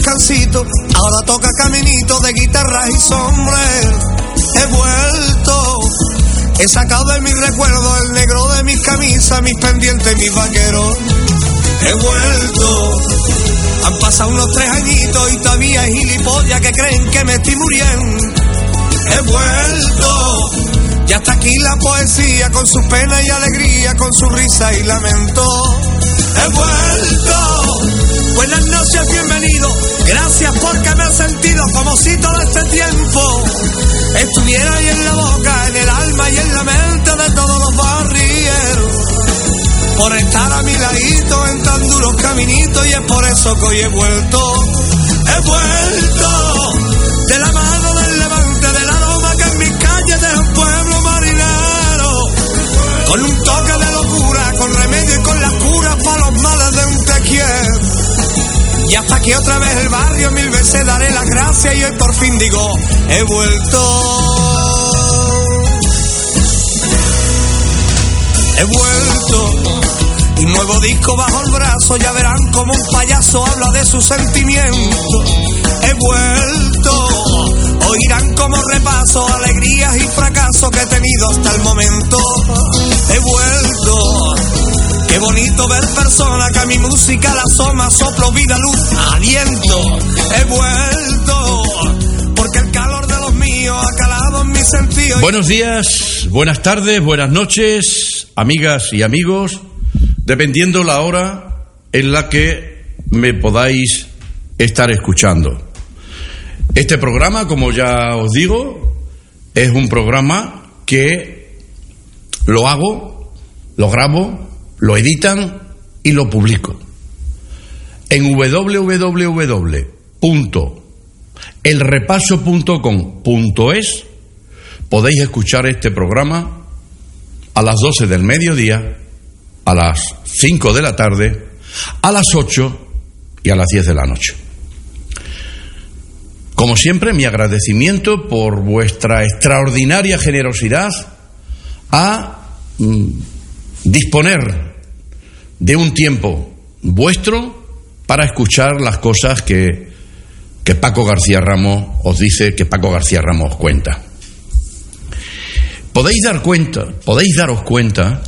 Descansito, ahora toca caminito de guitarras y sombrero. He vuelto, he sacado de mis recuerdos el negro de mis camisas, mis pendientes, mis vaqueros. He vuelto, han pasado unos tres añitos y todavía hay gilipollas que creen que me estoy muriendo. He vuelto, ya está aquí la poesía con su pena y alegría, con su risa y lamento. He vuelto. Buenas noches, bienvenido. Gracias porque me he sentido como si todo este tiempo estuviera ahí en la boca, en el alma y en la mente de todos los barrieros. Por estar a mi ladito en tan duros caminitos y es por eso que hoy he vuelto. He vuelto de la mano del levante, del aroma que en mis calles de un pueblo marinero. Con un toque de locura, con remedio Y hasta aquí otra vez el barrio, mil veces daré las gracias y hoy por fin digo, he vuelto. He vuelto. Un nuevo disco bajo el brazo, ya verán como un payaso habla de sus sentimientos. He vuelto. Oirán como repaso alegrías y fracasos que he tenido hasta el momento. He vuelto. Qué bonito ver que a mi música la asoma, soplo, vida, luz, aliento. He vuelto. Porque el calor de los míos ha calado en. Buenos días, buenas tardes, buenas noches, amigas y amigos, dependiendo la hora en la que me podáis estar escuchando. Este programa, como ya os digo, es un programa que lo hago, lo grabo, lo editan y lo publico. En www.elrepaso.com.es podéis escuchar este programa a las 12 del mediodía, a las 5 de la tarde, a las 8 y a las 10 de la noche. Como siempre, mi agradecimiento por vuestra extraordinaria generosidad a mm, disponer de un tiempo vuestro para escuchar las cosas que, que Paco García Ramos os dice, que Paco García Ramos os cuenta. Podéis dar cuenta, podéis daros cuenta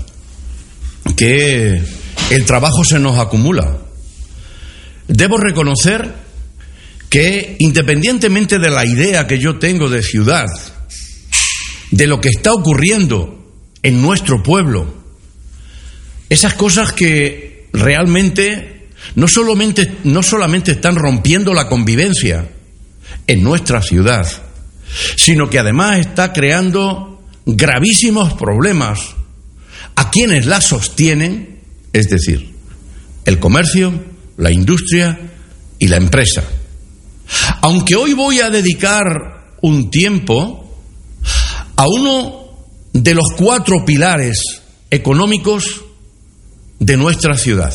que el trabajo se nos acumula. Debo reconocer que independientemente de la idea que yo tengo de ciudad, de lo que está ocurriendo en nuestro pueblo, esas cosas que realmente no solamente, no solamente están rompiendo la convivencia en nuestra ciudad, sino que además está creando gravísimos problemas a quienes la sostienen, es decir, el comercio, la industria y la empresa. Aunque hoy voy a dedicar un tiempo a uno de los cuatro pilares económicos de nuestra ciudad.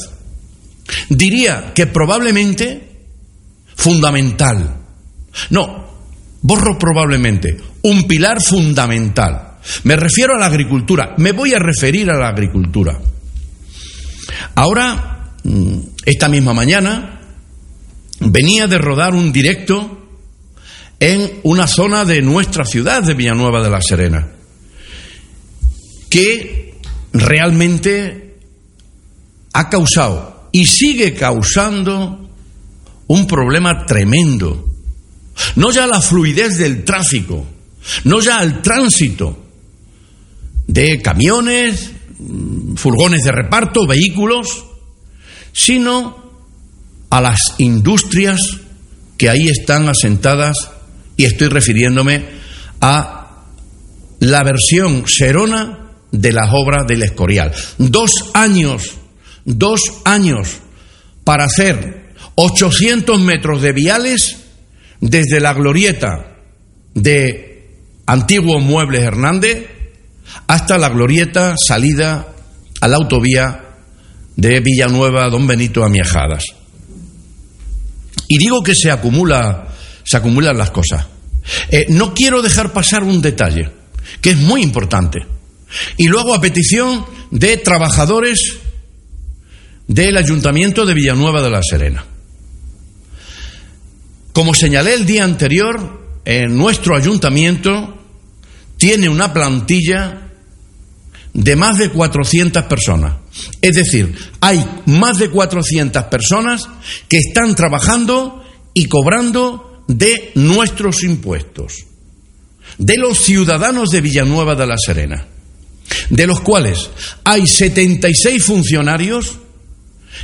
Diría que probablemente fundamental. No, borro probablemente. Un pilar fundamental. Me refiero a la agricultura. Me voy a referir a la agricultura. Ahora, mm, esta misma mañana, venía de rodar un directo en una zona de nuestra ciudad de Villanueva de la Serena, que realmente ha causado y sigue causando un problema tremendo no ya la fluidez del tráfico, no ya al tránsito de camiones, mm, furgones de reparto, vehículos, sino a las industrias que ahí están asentadas y estoy refiriéndome a la versión serona de las obras del Escorial. Dos años, dos años para hacer 800 metros de viales desde la glorieta de Antiguo Muebles Hernández hasta la glorieta salida a la autovía de Villanueva Don Benito a Miajadas. Y digo que se acumula, se acumulan las cosas. Eh, no quiero dejar pasar un detalle que es muy importante. Y luego a petición de trabajadores del Ayuntamiento de Villanueva de la Serena. Como señalé el día anterior, nuestro ayuntamiento tiene una plantilla de más de 400 personas. Es decir, hay más de 400 personas que están trabajando y cobrando de nuestros impuestos, de los ciudadanos de Villanueva de la Serena, de los cuales hay 76 funcionarios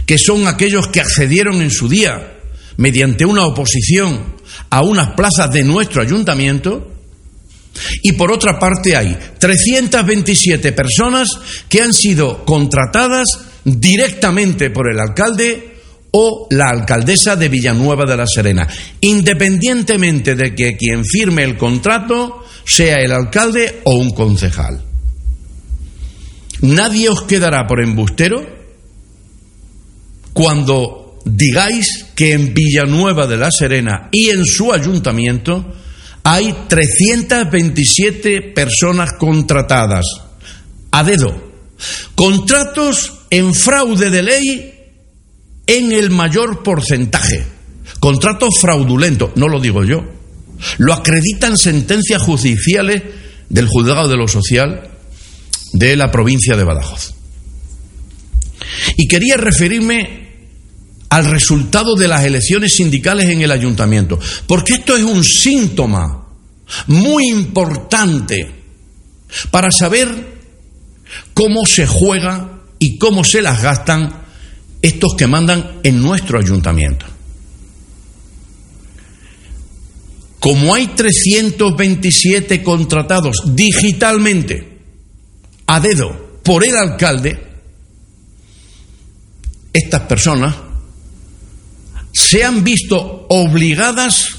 que son aquellos que accedieron en su día mediante una oposición a unas plazas de nuestro ayuntamiento, y por otra parte hay 327 personas que han sido contratadas directamente por el alcalde o la alcaldesa de Villanueva de la Serena, independientemente de que quien firme el contrato sea el alcalde o un concejal. Nadie os quedará por embustero cuando digáis que en Villanueva de la Serena y en su ayuntamiento hay 327 personas contratadas a dedo. Contratos en fraude de ley en el mayor porcentaje. Contratos fraudulentos, no lo digo yo. Lo acreditan sentencias judiciales del juzgado de lo social de la provincia de Badajoz. Y quería referirme al resultado de las elecciones sindicales en el ayuntamiento. Porque esto es un síntoma muy importante para saber cómo se juega y cómo se las gastan estos que mandan en nuestro ayuntamiento. Como hay 327 contratados digitalmente a dedo por el alcalde, estas personas se han visto obligadas,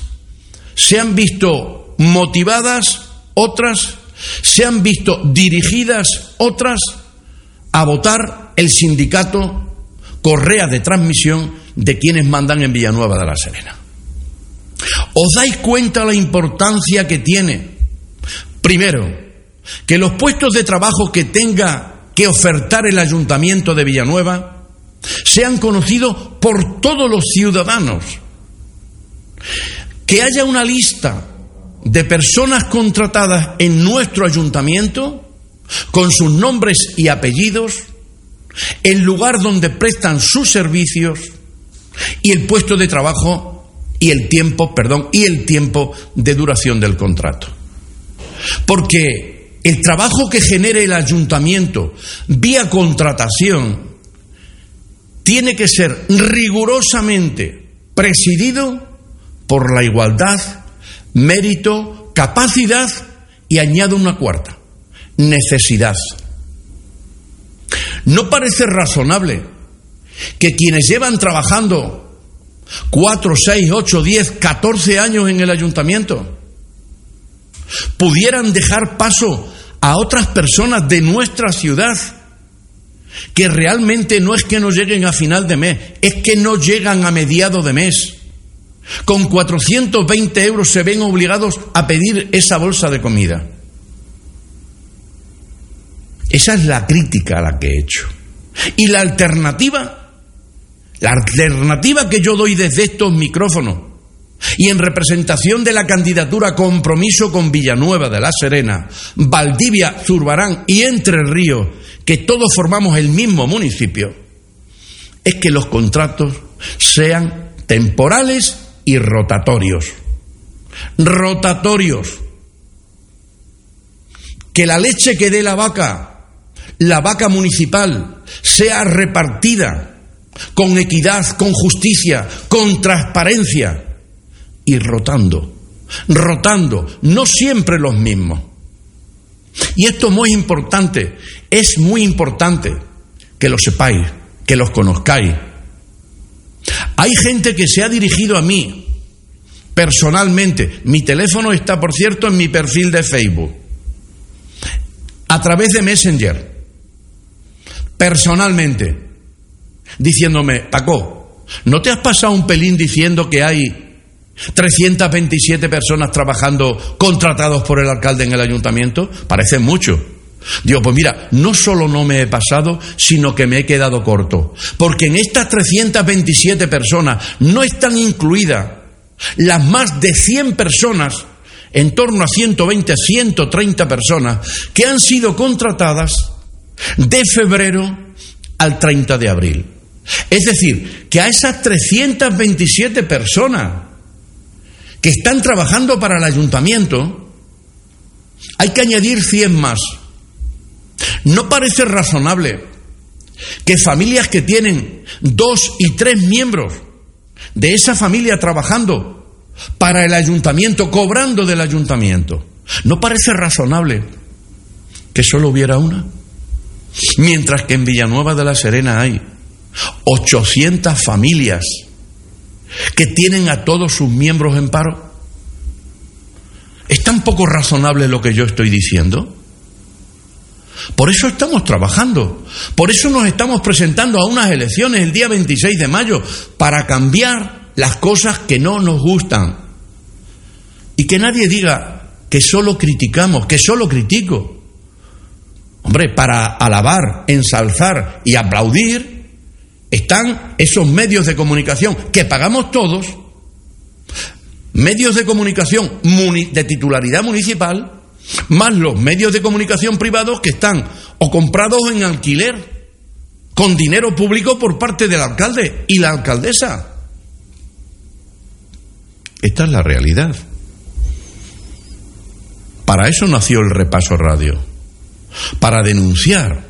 se han visto motivadas otras, se han visto dirigidas otras a votar el sindicato Correa de Transmisión de quienes mandan en Villanueva de la Serena. ¿Os dais cuenta la importancia que tiene? Primero, que los puestos de trabajo que tenga que ofertar el ayuntamiento de Villanueva sean conocidos por todos los ciudadanos. Que haya una lista de personas contratadas en nuestro ayuntamiento con sus nombres y apellidos, el lugar donde prestan sus servicios y el puesto de trabajo y el tiempo, perdón, y el tiempo de duración del contrato. Porque el trabajo que genere el ayuntamiento vía contratación tiene que ser rigurosamente presidido por la igualdad, mérito, capacidad y añado una cuarta, necesidad. No parece razonable que quienes llevan trabajando cuatro, seis, ocho, diez, catorce años en el ayuntamiento pudieran dejar paso a otras personas de nuestra ciudad que realmente no es que no lleguen a final de mes, es que no llegan a mediado de mes. Con 420 euros se ven obligados a pedir esa bolsa de comida. Esa es la crítica a la que he hecho. Y la alternativa, la alternativa que yo doy desde estos micrófonos y en representación de la candidatura Compromiso con Villanueva de la Serena, Valdivia, Zurbarán y Entre Ríos que todos formamos el mismo municipio, es que los contratos sean temporales y rotatorios. rotatorios, que la leche que dé la vaca, la vaca municipal, sea repartida con equidad, con justicia, con transparencia y rotando, rotando, no siempre los mismos. Y esto es muy importante, es muy importante que lo sepáis, que los conozcáis. Hay gente que se ha dirigido a mí personalmente. Mi teléfono está, por cierto, en mi perfil de Facebook. A través de Messenger. Personalmente. Diciéndome, Paco, ¿no te has pasado un pelín diciendo que hay 327 personas trabajando contratados por el alcalde en el ayuntamiento? Parece mucho. Digo, pues mira, no solo no me he pasado, sino que me he quedado corto. Porque en estas 327 personas no están incluidas las más de 100 personas, en torno a 120, a 130 personas, que han sido contratadas de febrero al 30 de abril. Es decir, que a esas 327 personas que están trabajando para el ayuntamiento, hay que añadir 100 más. ¿No parece razonable que familias que tienen dos y tres miembros de esa familia trabajando para el ayuntamiento, cobrando del ayuntamiento, ¿no parece razonable que solo hubiera una? Mientras que en Villanueva de la Serena hay 800 familias que tienen a todos sus miembros en paro. ¿Es tan poco razonable lo que yo estoy diciendo? Por eso estamos trabajando. Por eso nos estamos presentando a unas elecciones el día 26 de mayo, para cambiar las cosas que no nos gustan. Y que nadie diga que solo criticamos, que solo critico. Hombre, para alabar, ensalzar y aplaudir están esos medios de comunicación que pagamos todos, medios de comunicación de titularidad municipal, más los medios de comunicación privados que están o comprados en alquiler con dinero público por parte del alcalde y la alcaldesa. Esta es la realidad. Para eso nació el repaso radio, para denunciar,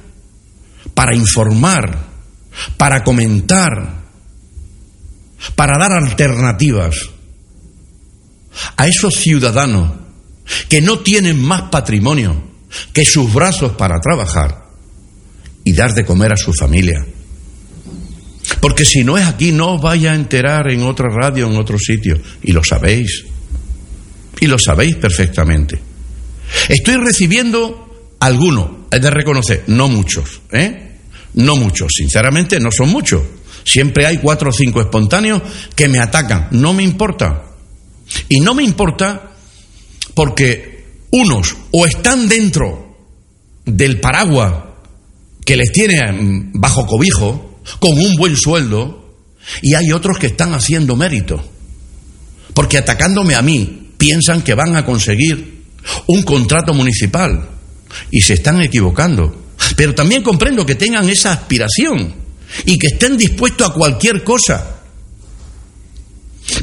para informar, para comentar, para dar alternativas a esos ciudadanos que no tienen más patrimonio que sus brazos para trabajar y dar de comer a su familia. Porque si no es aquí, no os vaya a enterar en otra radio, en otro sitio. Y lo sabéis. Y lo sabéis perfectamente. Estoy recibiendo algunos, es de reconocer, no muchos, ¿eh? No muchos, sinceramente no son muchos. Siempre hay cuatro o cinco espontáneos que me atacan. No me importa. Y no me importa porque unos o están dentro del paraguas que les tiene bajo cobijo, con un buen sueldo, y hay otros que están haciendo mérito. Porque atacándome a mí, piensan que van a conseguir un contrato municipal y se están equivocando. Pero también comprendo que tengan esa aspiración y que estén dispuestos a cualquier cosa.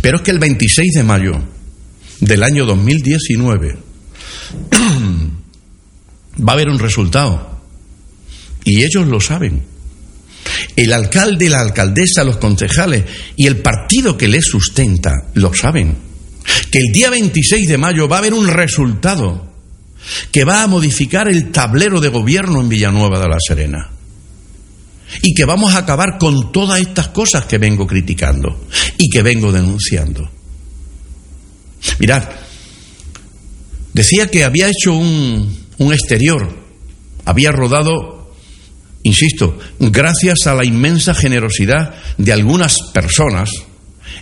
Pero es que el 26 de mayo del año 2019 va a haber un resultado. Y ellos lo saben. El alcalde, la alcaldesa, los concejales y el partido que les sustenta lo saben. Que el día 26 de mayo va a haber un resultado que va a modificar el tablero de gobierno en Villanueva de la Serena. Y que vamos a acabar con todas estas cosas que vengo criticando y que vengo denunciando. Mirad, decía que había hecho un, un exterior, había rodado, insisto, gracias a la inmensa generosidad de algunas personas,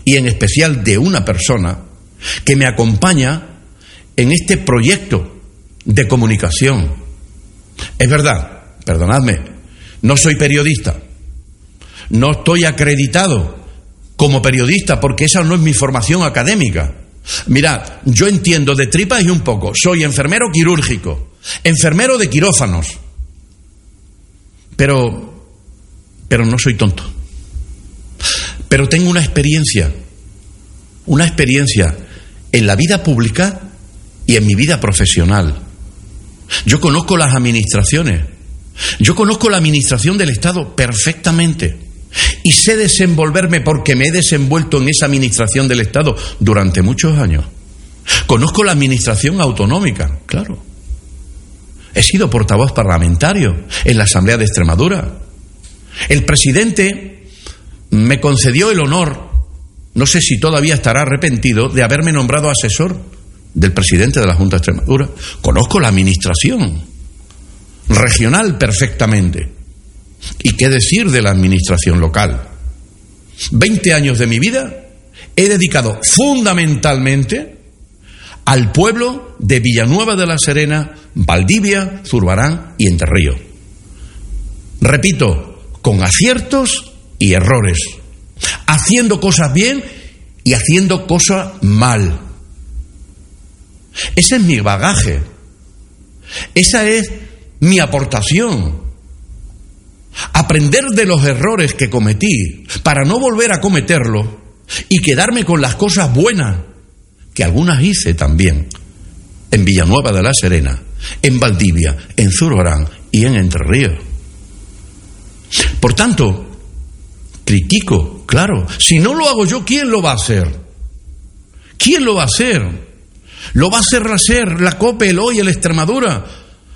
y en especial de una persona, que me acompaña en este proyecto de comunicación. Es verdad, perdonadme, no soy periodista, no estoy acreditado como periodista porque esa no es mi formación académica. Mirad, yo entiendo de tripas y un poco. Soy enfermero quirúrgico, enfermero de quirófanos. Pero, pero no soy tonto. Pero tengo una experiencia, una experiencia en la vida pública y en mi vida profesional. Yo conozco las administraciones. Yo conozco la administración del Estado perfectamente. Y sé desenvolverme porque me he desenvuelto en esa administración del Estado durante muchos años. Conozco la administración autonómica, claro. He sido portavoz parlamentario en la Asamblea de Extremadura. El presidente me concedió el honor, no sé si todavía estará arrepentido, de haberme nombrado asesor del presidente de la Junta de Extremadura. Conozco la administración regional perfectamente. ¿Y qué decir de la administración local? Veinte años de mi vida he dedicado fundamentalmente al pueblo de Villanueva de la Serena, Valdivia, Zurbarán y Entre. Repito, con aciertos y errores, haciendo cosas bien y haciendo cosas mal. Ese es mi bagaje, esa es mi aportación. Aprender de los errores que cometí para no volver a cometerlos y quedarme con las cosas buenas, que algunas hice también, en Villanueva de la Serena, en Valdivia, en Zurbarán y en Entre Ríos. Por tanto, critico, claro, si no lo hago yo, ¿quién lo va a hacer? ¿Quién lo va a hacer? Lo va a hacer la SER, la COPE, el Hoy, el Extremadura,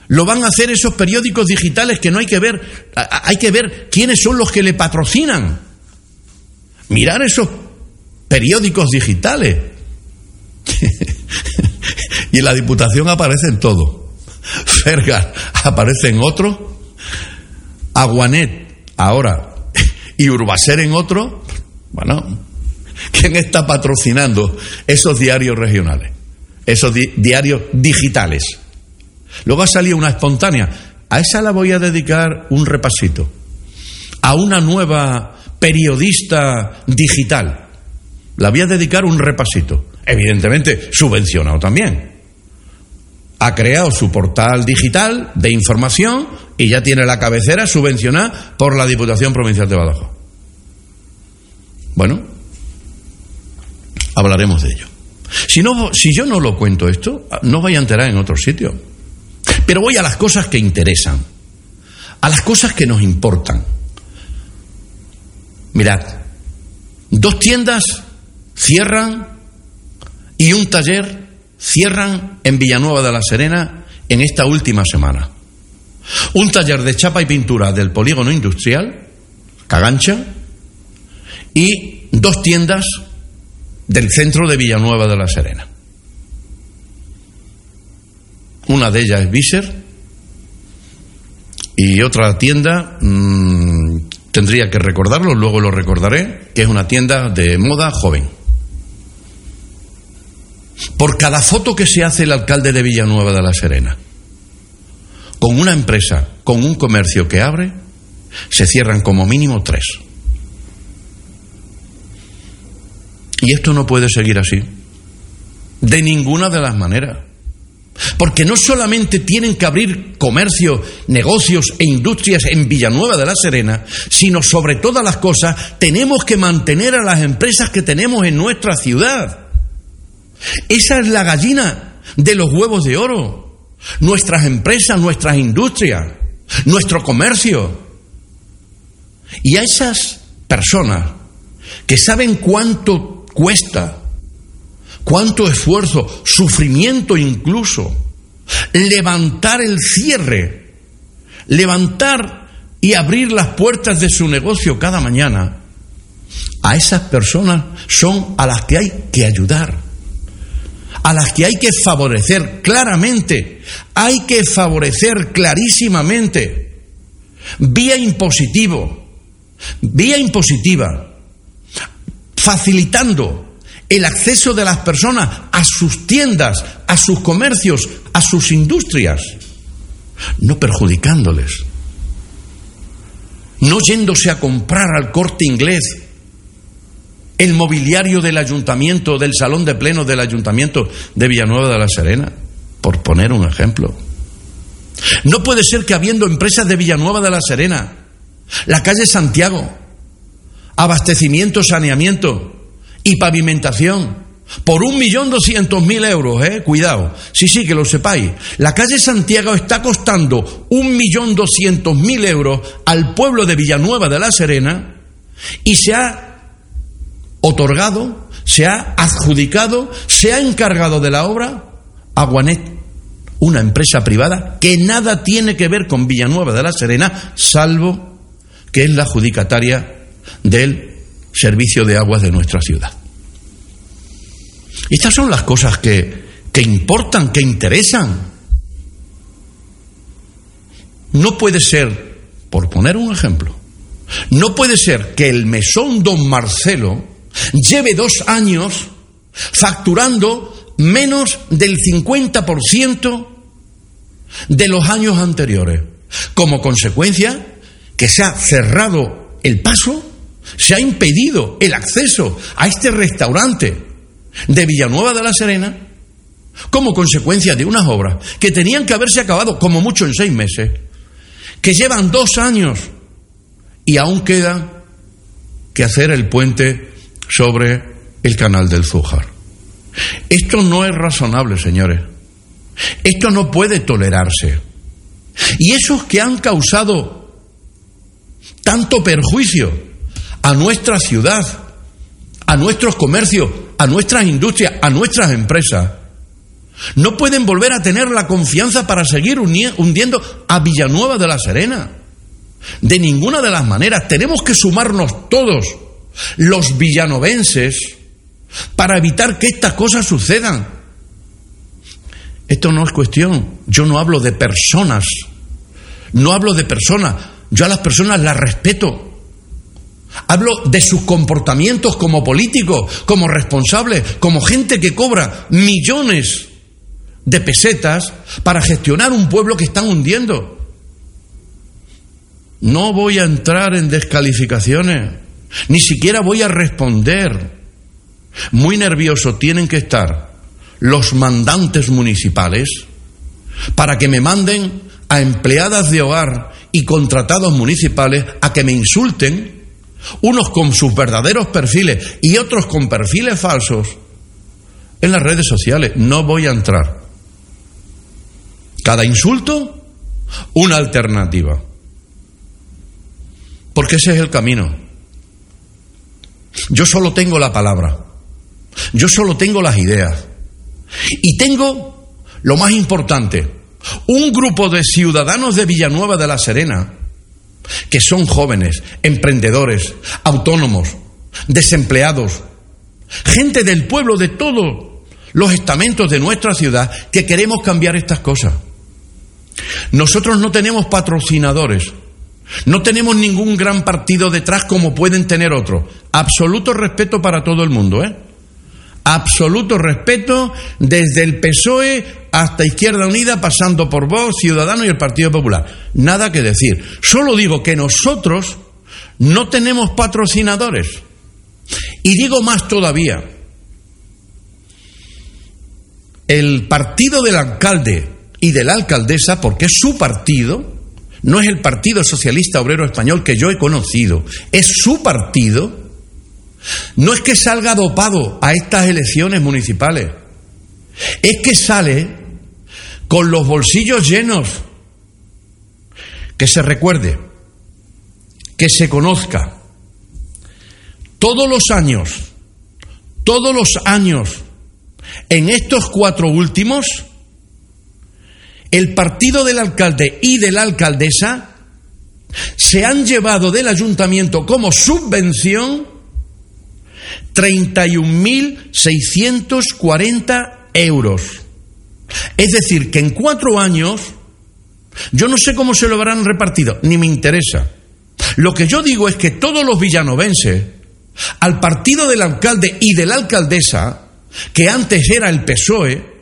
lo van a hacer esos periódicos digitales que no hay que ver, hay que ver quiénes son los que le patrocinan. Mirar esos periódicos digitales. y en la Diputación aparece en todo. Fergas aparece en otro. Aguanet ahora. Y Urbaser en otro. Bueno, ¿quién está patrocinando esos diarios regionales? Esos diarios digitales. Luego ha salido una espontánea. A esa la voy a dedicar un repasito. A una nueva periodista digital. La voy a dedicar un repasito. Evidentemente, subvencionado también. Ha creado su portal digital de información y ya tiene la cabecera subvencionada por la Diputación Provincial de Badajoz. Bueno, hablaremos de ello. Si, no, si yo no lo cuento esto, no vaya a enterar en otro sitio. Pero voy a las cosas que interesan, a las cosas que nos importan. Mirad, dos tiendas cierran y un taller cierran en Villanueva de la Serena en esta última semana. Un taller de chapa y pintura del polígono industrial, Cagancha, y dos tiendas del centro de Villanueva de la Serena. Una de ellas es Viser y otra tienda, mmm, tendría que recordarlo, luego lo recordaré, que es una tienda de moda joven. Por cada foto que se hace el alcalde de Villanueva de la Serena, con una empresa, con un comercio que abre, se cierran como mínimo tres. Y esto no puede seguir así. De ninguna de las maneras. Porque no solamente tienen que abrir comercios, negocios e industrias en Villanueva de la Serena, sino sobre todas las cosas tenemos que mantener a las empresas que tenemos en nuestra ciudad. Esa es la gallina de los huevos de oro. Nuestras empresas, nuestras industrias, nuestro comercio. Y a esas personas que saben cuánto cuesta. Cuánto esfuerzo, sufrimiento incluso, levantar el cierre, levantar y abrir las puertas de su negocio cada mañana, a esas personas son a las que hay que ayudar, a las que hay que favorecer claramente, hay que favorecer clarísimamente, vía impositivo, vía impositiva, facilitando el acceso de las personas a sus tiendas, a sus comercios, a sus industrias, no perjudicándoles, no yéndose a comprar al corte inglés el mobiliario del ayuntamiento, del salón de pleno del ayuntamiento de Villanueva de la Serena, por poner un ejemplo. No puede ser que habiendo empresas de Villanueva de la Serena, la calle Santiago, abastecimiento, saneamiento, y pavimentación por un millón doscientos mil euros, eh, cuidado. Sí, sí, que lo sepáis. La calle Santiago está costando un millón doscientos mil euros al pueblo de Villanueva de la Serena y se ha otorgado, se ha adjudicado, se ha encargado de la obra a Guanet, una empresa privada que nada tiene que ver con Villanueva de la Serena, salvo que es la adjudicataria del servicio de aguas de nuestra ciudad. Estas son las cosas que, que importan, que interesan. No puede ser, por poner un ejemplo, no puede ser que el mesón don Marcelo lleve dos años facturando menos del 50% de los años anteriores. Como consecuencia, que se ha cerrado el paso, se ha impedido el acceso a este restaurante de Villanueva de la Serena como consecuencia de unas obras que tenían que haberse acabado como mucho en seis meses, que llevan dos años y aún queda que hacer el puente sobre el canal del Zújar. Esto no es razonable, señores. Esto no puede tolerarse. Y esos que han causado tanto perjuicio a nuestra ciudad, a nuestros comercios, a nuestras industrias, a nuestras empresas, no pueden volver a tener la confianza para seguir hundiendo a Villanueva de la Serena. De ninguna de las maneras. Tenemos que sumarnos todos, los villanovenses, para evitar que estas cosas sucedan. Esto no es cuestión. Yo no hablo de personas. No hablo de personas. Yo a las personas las respeto. Hablo de sus comportamientos como políticos, como responsables, como gente que cobra millones de pesetas para gestionar un pueblo que están hundiendo. No voy a entrar en descalificaciones, ni siquiera voy a responder. Muy nervioso tienen que estar los mandantes municipales para que me manden a empleadas de hogar y contratados municipales a que me insulten unos con sus verdaderos perfiles y otros con perfiles falsos, en las redes sociales. No voy a entrar. Cada insulto, una alternativa. Porque ese es el camino. Yo solo tengo la palabra. Yo solo tengo las ideas. Y tengo, lo más importante, un grupo de ciudadanos de Villanueva de la Serena que son jóvenes, emprendedores, autónomos, desempleados, gente del pueblo de todos los estamentos de nuestra ciudad que queremos cambiar estas cosas. Nosotros no tenemos patrocinadores, no tenemos ningún gran partido detrás como pueden tener otros. Absoluto respeto para todo el mundo, ¿eh? Absoluto respeto desde el PSOE hasta Izquierda Unida, pasando por Vox, Ciudadanos y el Partido Popular. Nada que decir. Solo digo que nosotros no tenemos patrocinadores. Y digo más todavía. El partido del alcalde y de la alcaldesa, porque es su partido, no es el Partido Socialista Obrero Español que yo he conocido, es su partido, no es que salga dopado a estas elecciones municipales, es que sale con los bolsillos llenos. Que se recuerde, que se conozca. Todos los años, todos los años, en estos cuatro últimos, el partido del alcalde y de la alcaldesa se han llevado del ayuntamiento como subvención 31.640 euros. Es decir, que en cuatro años, yo no sé cómo se lo habrán repartido, ni me interesa. Lo que yo digo es que todos los villanovenses, al partido del alcalde y de la alcaldesa, que antes era el PSOE,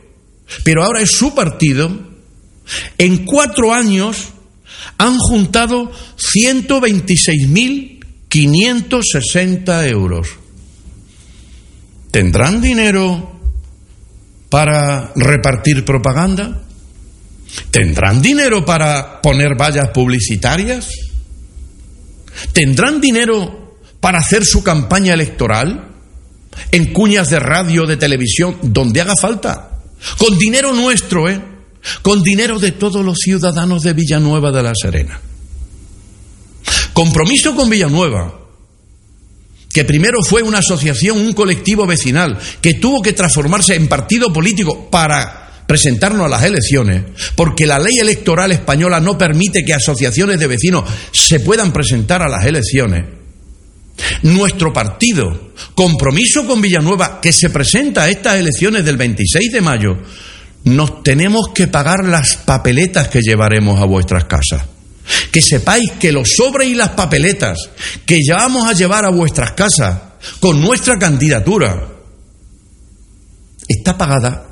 pero ahora es su partido, en cuatro años han juntado 126.560 euros. ¿Tendrán dinero para repartir propaganda? ¿Tendrán dinero para poner vallas publicitarias? ¿Tendrán dinero para hacer su campaña electoral? en cuñas de radio, de televisión, donde haga falta. Con dinero nuestro, ¿eh? Con dinero de todos los ciudadanos de Villanueva de la Serena. Compromiso con Villanueva, que primero fue una asociación, un colectivo vecinal, que tuvo que transformarse en partido político para presentarnos a las elecciones, porque la ley electoral española no permite que asociaciones de vecinos se puedan presentar a las elecciones. Nuestro partido, compromiso con Villanueva, que se presenta a estas elecciones del 26 de mayo, nos tenemos que pagar las papeletas que llevaremos a vuestras casas. Que sepáis que los sobres y las papeletas que llevamos a llevar a vuestras casas con nuestra candidatura está pagada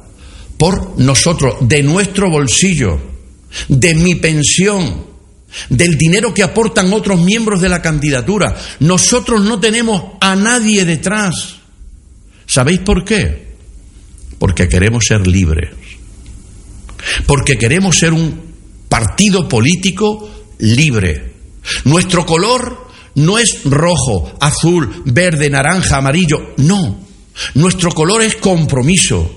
por nosotros, de nuestro bolsillo, de mi pensión, del dinero que aportan otros miembros de la candidatura. Nosotros no tenemos a nadie detrás. ¿Sabéis por qué? Porque queremos ser libres. Porque queremos ser un partido político libre. Nuestro color no es rojo, azul, verde, naranja, amarillo. No. Nuestro color es compromiso,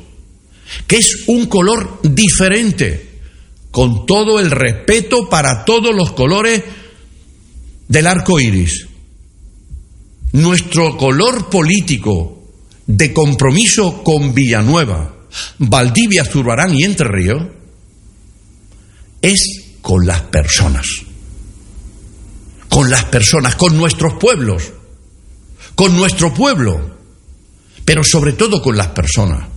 que es un color diferente con todo el respeto para todos los colores del arco iris. Nuestro color político de compromiso con Villanueva, Valdivia, Zurbarán y Entre Ríos es con las personas. Con las personas, con nuestros pueblos, con nuestro pueblo, pero sobre todo con las personas.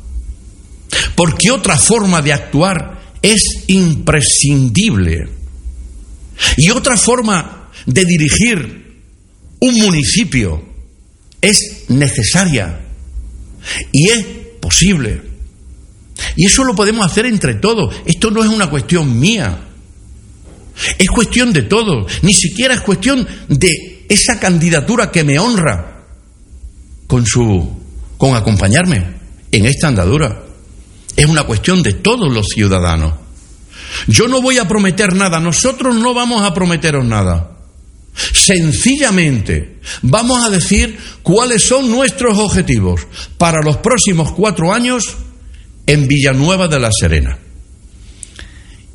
Porque otra forma de actuar es imprescindible. Y otra forma de dirigir un municipio es necesaria y es posible. Y eso lo podemos hacer entre todos. Esto no es una cuestión mía. Es cuestión de todos. Ni siquiera es cuestión de esa candidatura que me honra con su con acompañarme en esta andadura. Es una cuestión de todos los ciudadanos. Yo no voy a prometer nada, nosotros no vamos a prometeros nada. Sencillamente vamos a decir cuáles son nuestros objetivos para los próximos cuatro años en Villanueva de la Serena.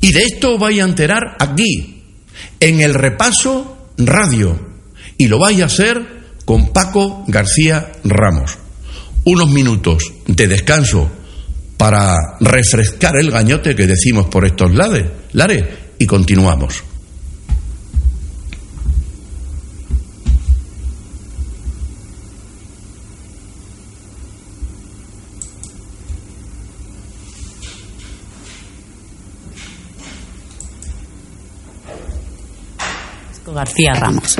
Y de esto vais a enterar aquí, en el repaso radio. Y lo vais a hacer con Paco García Ramos. Unos minutos de descanso para refrescar el gañote que decimos por estos lares, lares y continuamos. García Ramos.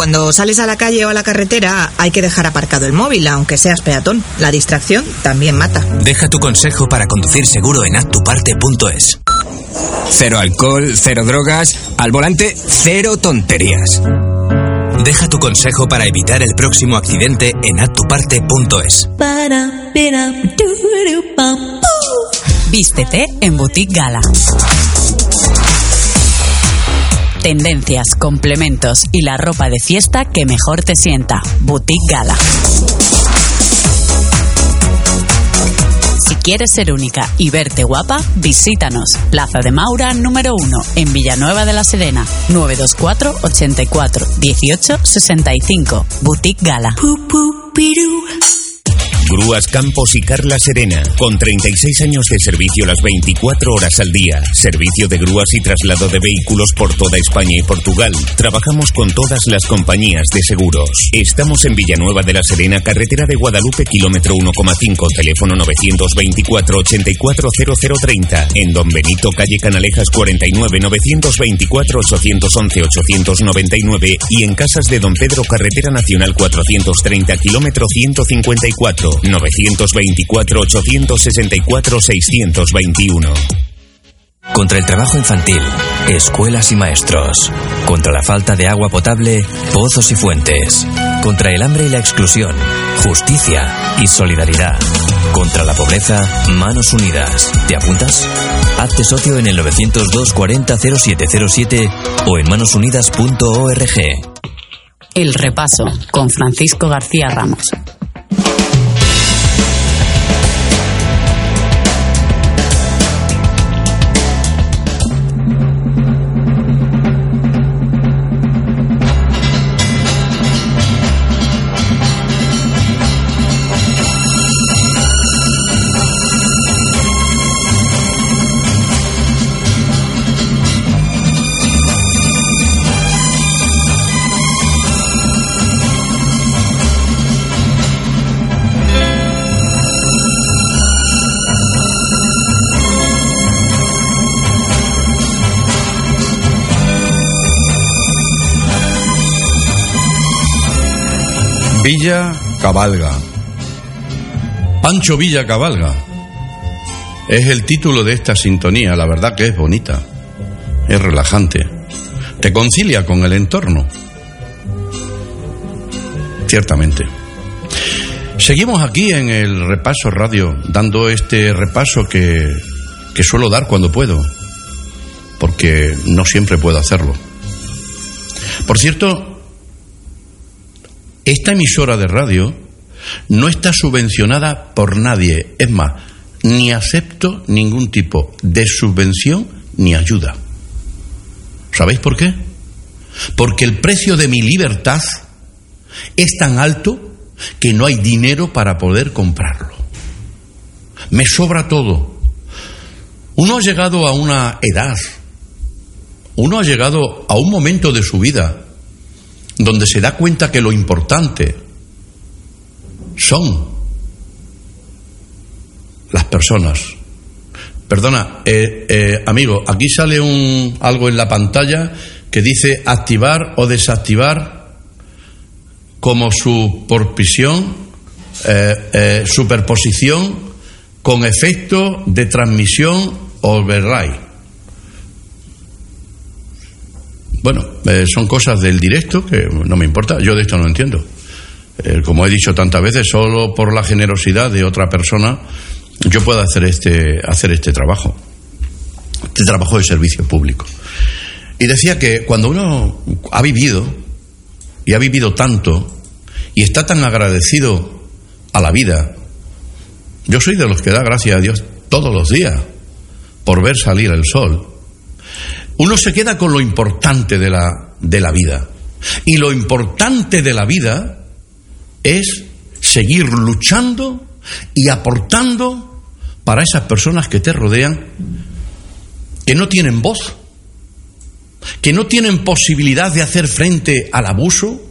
Cuando sales a la calle o a la carretera hay que dejar aparcado el móvil, aunque seas peatón. La distracción también mata. Deja tu consejo para conducir seguro en actuparte.es. Cero alcohol, cero drogas, al volante, cero tonterías. Deja tu consejo para evitar el próximo accidente en actuparte.es. Vístete en Boutique Gala. Tendencias, complementos y la ropa de fiesta que mejor te sienta. Boutique Gala. Si quieres ser única y verte guapa, visítanos. Plaza de Maura número 1 en Villanueva de la Serena. 924 84 18 65. Boutique Gala. Grúas Campos y Carla Serena, con 36 años de servicio las 24 horas al día. Servicio de grúas y traslado de vehículos por toda España y Portugal. Trabajamos con todas las compañías de seguros. Estamos en Villanueva de la Serena, carretera de Guadalupe, kilómetro 1,5, teléfono 924 840030. En Don Benito, calle Canalejas 49, 924 811 899 y en Casas de Don Pedro, carretera nacional 430, kilómetro 154, 924 864 621. Contra el trabajo infantil, escuelas y maestros. Contra la falta de agua potable, pozos y fuentes. Contra el hambre y la exclusión, justicia y solidaridad. Contra la pobreza, manos unidas. ¿Te apuntas? Hazte socio en el 902 40 0707 o en manosunidas.org. El repaso con Francisco García Ramos. Villa Cabalga. Pancho Villa Cabalga. Es el título de esta sintonía, la verdad que es bonita, es relajante, te concilia con el entorno. Ciertamente. Seguimos aquí en el repaso radio, dando este repaso que, que suelo dar cuando puedo, porque no siempre puedo hacerlo. Por cierto, esta emisora de radio no está subvencionada por nadie. Es más, ni acepto ningún tipo de subvención ni ayuda. ¿Sabéis por qué? Porque el precio de mi libertad es tan alto que no hay dinero para poder comprarlo. Me sobra todo. Uno ha llegado a una edad, uno ha llegado a un momento de su vida donde se da cuenta que lo importante son las personas. Perdona, eh, eh, amigo, aquí sale un, algo en la pantalla que dice activar o desactivar como su eh, superposición con efecto de transmisión override. Bueno, eh, son cosas del directo que no me importa, yo de esto no entiendo. Eh, como he dicho tantas veces, solo por la generosidad de otra persona yo puedo hacer este, hacer este trabajo, este trabajo de servicio público. Y decía que cuando uno ha vivido, y ha vivido tanto, y está tan agradecido a la vida, yo soy de los que da gracias a Dios todos los días por ver salir el sol, uno se queda con lo importante de la, de la vida. Y lo importante de la vida es seguir luchando y aportando para esas personas que te rodean que no tienen voz, que no tienen posibilidad de hacer frente al abuso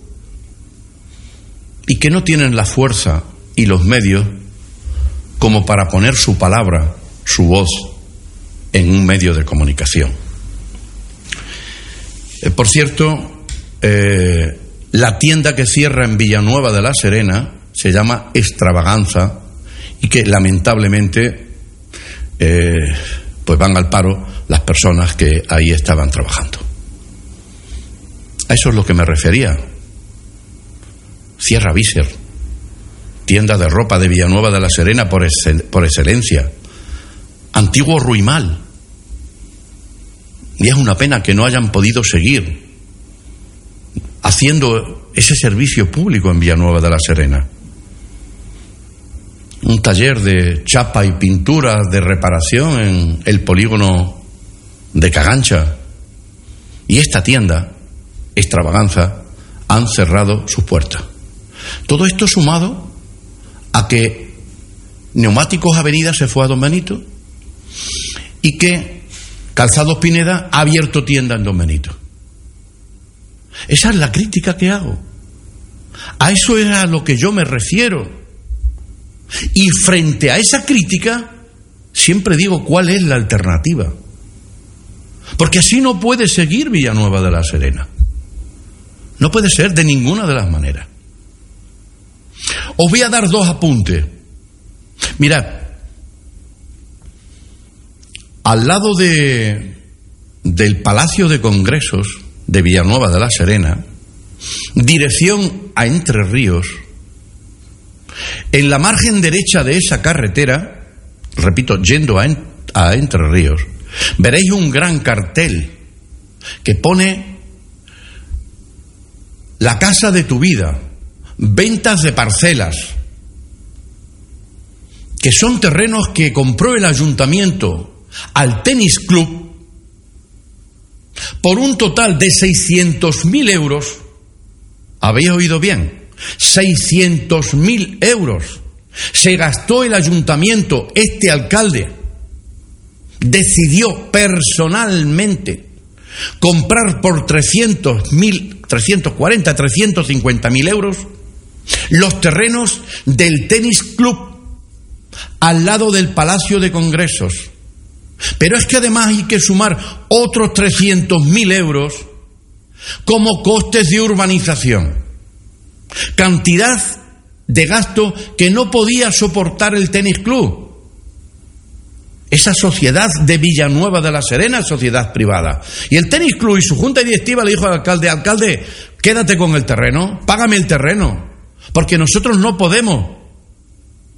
y que no tienen la fuerza y los medios como para poner su palabra, su voz en un medio de comunicación. Eh, por cierto, eh, la tienda que cierra en Villanueva de la Serena se llama Extravaganza y que lamentablemente eh, pues van al paro las personas que ahí estaban trabajando. A eso es lo que me refería. Cierra Viser, tienda de ropa de Villanueva de la Serena por, por excelencia. Antiguo Ruimal, y es una pena que no hayan podido seguir haciendo ese servicio público en Villanueva de la Serena. Un taller de chapa y pintura de reparación en el polígono de Cagancha. Y esta tienda, extravaganza, han cerrado sus puertas. Todo esto sumado a que Neumáticos Avenida se fue a Don Benito y que Calzados Pineda ha abierto tienda en Don Benito. Esa es la crítica que hago. A eso es a lo que yo me refiero. Y frente a esa crítica, siempre digo cuál es la alternativa. Porque así no puede seguir Villanueva de la Serena. No puede ser de ninguna de las maneras. Os voy a dar dos apuntes. Mirad, al lado de, del Palacio de Congresos de Villanueva de la Serena, dirección a Entre Ríos, en la margen derecha de esa carretera, repito, yendo a, a Entre Ríos, veréis un gran cartel que pone la casa de tu vida, ventas de parcelas, que son terrenos que compró el ayuntamiento al tenis club por un total de 600.000 euros. ¿Habéis oído bien? 600.000 euros. Se gastó el ayuntamiento, este alcalde, decidió personalmente comprar por 300.000, 340, 350 mil euros los terrenos del tenis club al lado del Palacio de Congresos. Pero es que además hay que sumar otros 300 mil euros como costes de urbanización. Cantidad de gasto que no podía soportar el tenis club. Esa sociedad de Villanueva de la Serena, sociedad privada. Y el tenis club y su junta directiva le dijo al alcalde, alcalde, quédate con el terreno, págame el terreno, porque nosotros no podemos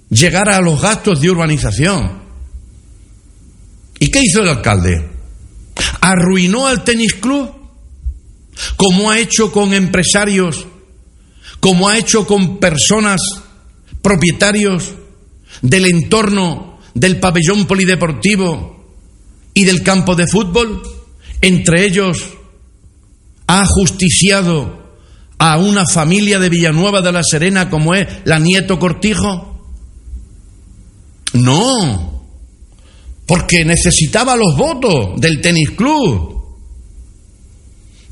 llegar a los gastos de urbanización. ¿Y qué hizo el alcalde? Arruinó al tenis club, como ha hecho con empresarios, como ha hecho con personas, propietarios del entorno del pabellón polideportivo y del campo de fútbol, entre ellos ha justiciado a una familia de Villanueva de la Serena como es la Nieto Cortijo? No, porque necesitaba los votos del tenis club,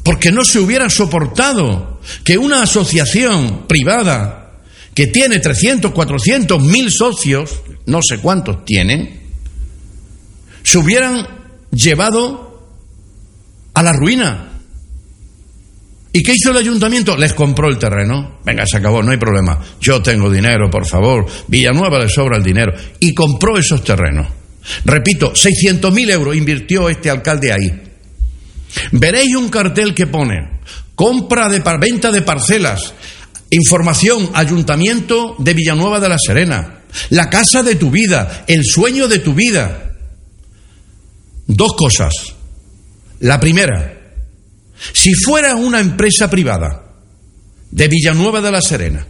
porque no se hubiera soportado que una asociación privada que tiene 300, 400, mil socios, no sé cuántos tienen, se hubieran llevado a la ruina. ¿Y qué hizo el ayuntamiento? Les compró el terreno. Venga, se acabó, no hay problema. Yo tengo dinero, por favor. Villanueva le sobra el dinero. Y compró esos terrenos. Repito, 600 mil euros invirtió este alcalde ahí. Veréis un cartel que pone compra de venta de parcelas Información, Ayuntamiento de Villanueva de la Serena. La casa de tu vida, el sueño de tu vida. Dos cosas. La primera, si fuera una empresa privada de Villanueva de la Serena